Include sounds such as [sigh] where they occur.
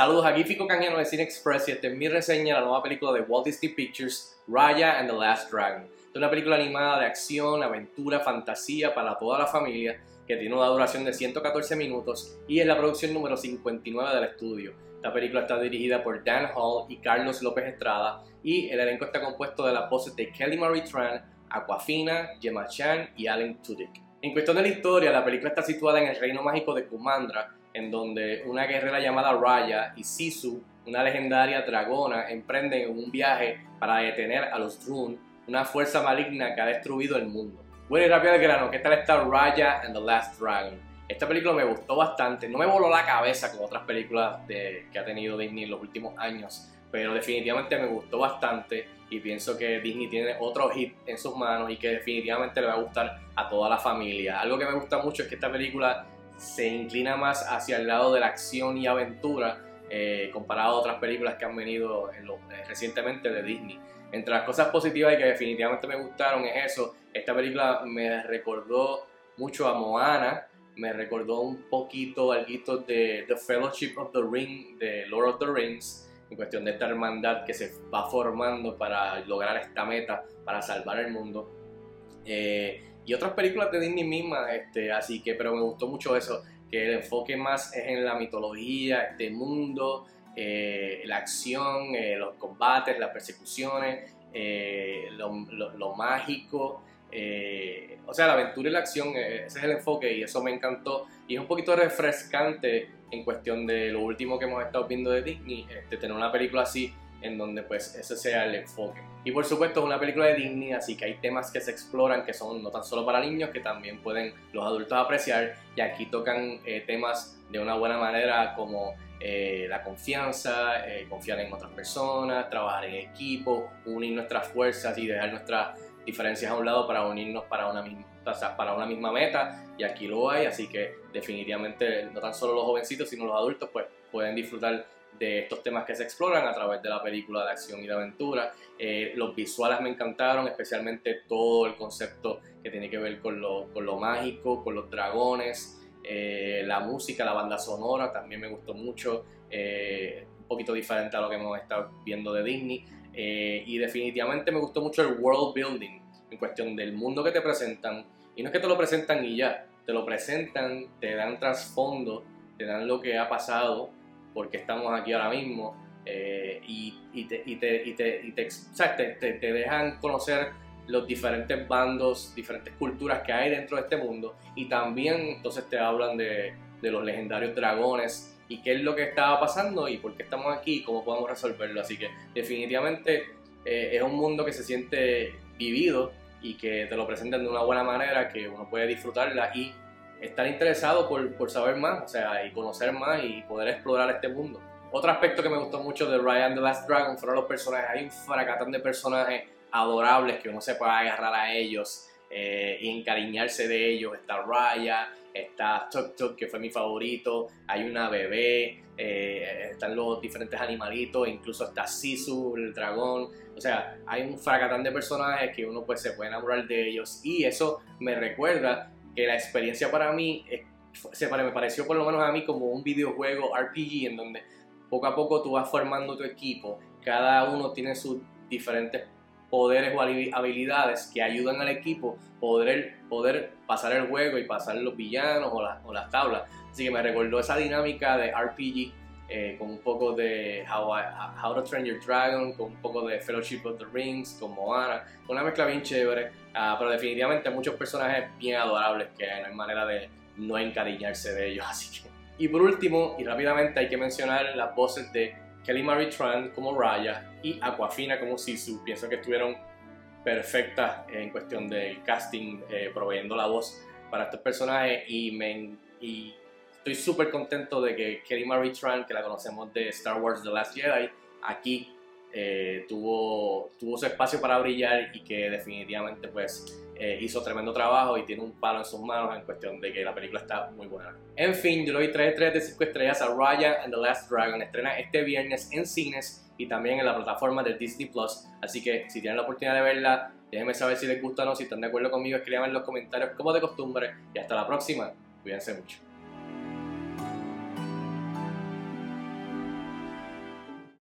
Saludos, aquí Fico Canjano de Cine Express y esta es mi reseña de la nueva película de Walt Disney Pictures, Raya and the Last Dragon. Es una película animada de acción, aventura, fantasía para toda la familia que tiene una duración de 114 minutos y es la producción número 59 del estudio. Esta película está dirigida por Dan Hall y Carlos López Estrada y el elenco está compuesto de las voces de Kelly Marie Tran, Aquafina, Gemma Chan y Alan Tudyk. En cuestión de la historia, la película está situada en el reino mágico de Kumandra, en donde una guerrera llamada Raya y Sisu, una legendaria dragona, emprenden un viaje para detener a los Drun, una fuerza maligna que ha destruido el mundo. Bueno y rápido de grano, ¿qué tal está Raya and the Last Dragon? Esta película me gustó bastante, no me voló la cabeza como otras películas que ha tenido Disney en los últimos años, pero definitivamente me gustó bastante y pienso que Disney tiene otro hit en sus manos y que definitivamente le va a gustar a toda la familia. Algo que me gusta mucho es que esta película se inclina más hacia el lado de la acción y aventura eh, comparado a otras películas que han venido eh, recientemente de Disney. Entre las cosas positivas y que definitivamente me gustaron es eso, esta película me recordó mucho a Moana, me recordó un poquito algo de The Fellowship of the Ring, de Lord of the Rings, en cuestión de esta hermandad que se va formando para lograr esta meta, para salvar el mundo. Eh, y otras películas de Disney misma, este, así que, pero me gustó mucho eso, que el enfoque más es en la mitología, este mundo, eh, la acción, eh, los combates, las persecuciones, lo, mágico, o sea, la aventura y la acción, ese es el enfoque y eso me encantó. Y es un poquito refrescante en cuestión de lo último que hemos estado viendo de Disney, este, tener una película así en donde pues ese sea el enfoque. Y por supuesto es una película de Disney, así que hay temas que se exploran que son no tan solo para niños, que también pueden los adultos apreciar, y aquí tocan eh, temas de una buena manera como eh, la confianza, eh, confiar en otras personas, trabajar en equipo, unir nuestras fuerzas y dejar nuestras diferencias a un lado para unirnos para una misma, para una misma meta y aquí lo hay, así que definitivamente no tan solo los jovencitos sino los adultos pues pueden disfrutar de estos temas que se exploran a través de la película de acción y de aventura. Eh, los visuales me encantaron, especialmente todo el concepto que tiene que ver con lo, con lo mágico, con los dragones, eh, la música, la banda sonora también me gustó mucho, eh, un poquito diferente a lo que hemos estado viendo de Disney. y definitivamente me gustó mucho el world building en cuestión del mundo que te presentan. Y no es que te lo presentan y ya, te lo presentan, te dan trasfondo, te dan lo que ha pasado, porque estamos aquí ahora mismo, eh, y, te, te, te, te, te, te, dejan conocer los diferentes bandos, diferentes culturas que hay dentro de este mundo, y también entonces te hablan de, de los legendarios dragones y qué es lo que estaba pasando y por qué estamos aquí y cómo podemos resolverlo. Así que definitivamente eh, es un mundo que se siente vivido y que te lo presentan de una buena manera, que uno puede disfrutarla y estar interesado por, por, saber más, o sea, y conocer más y poder explorar este mundo. Otro aspecto que me gustó mucho de Ryan the Last Dragon fueron los personajes. Hay un fracatán de personajes adorables que uno se puede agarrar a ellos eh, y encariñarse de ellos. Está Raya, está Tuk Tuk, que fue mi favorito, hay una bebé, eh, están los diferentes animalitos, incluso está Sisu, el dragón. O sea, hay un fracatán de personajes que uno pues se puede enamorar de ellos y eso me recuerda que la experiencia para mí se me pareció por lo menos a mí como un videojuego RPG en donde poco a poco tú vas formando tu equipo, cada uno tiene sus diferentes poderes o habilidades que ayudan al equipo poder, poder pasar el juego y pasar los villanos o, o las tablas. Así que me recordó esa dinámica de RPG eh, con un poco de How, to Train Your Dragon, con un poco de Fellowship of the Rings, con una mezcla bien chévere, ah, pero definitivamente muchos personajes bien adorables que no hay manera de no encariñarse de ellos, [laughs] así que... Y por último, y rápidamente hay que mencionar las voces de Kelly Marie Tran como Raya y Aquafina como Sisu, pienso que estuvieron perfectas en cuestión del casting, eh, proveyendo la voz para estos personajes y estoy súper contento de que Kelly Marie Tran, que la conocemos de Star Wars The Last Jedi, aquí eh, tuvo, tuvo su espacio para brillar y que definitivamente pues eh, hizo tremendo trabajo y tiene un palo en sus manos en cuestión de que la película está muy buena. En fin, yo le doy 3 estrellas de 5 estrellas a Raya and the Last Dragon. Estrena este viernes en cines y también en la plataforma de Disney Plus. Así que si tienen la oportunidad de verla, déjenme saber si les gusta o no. Si están de acuerdo conmigo, escríbanme en los comentarios como de costumbre. Y hasta la próxima. Cuídense mucho.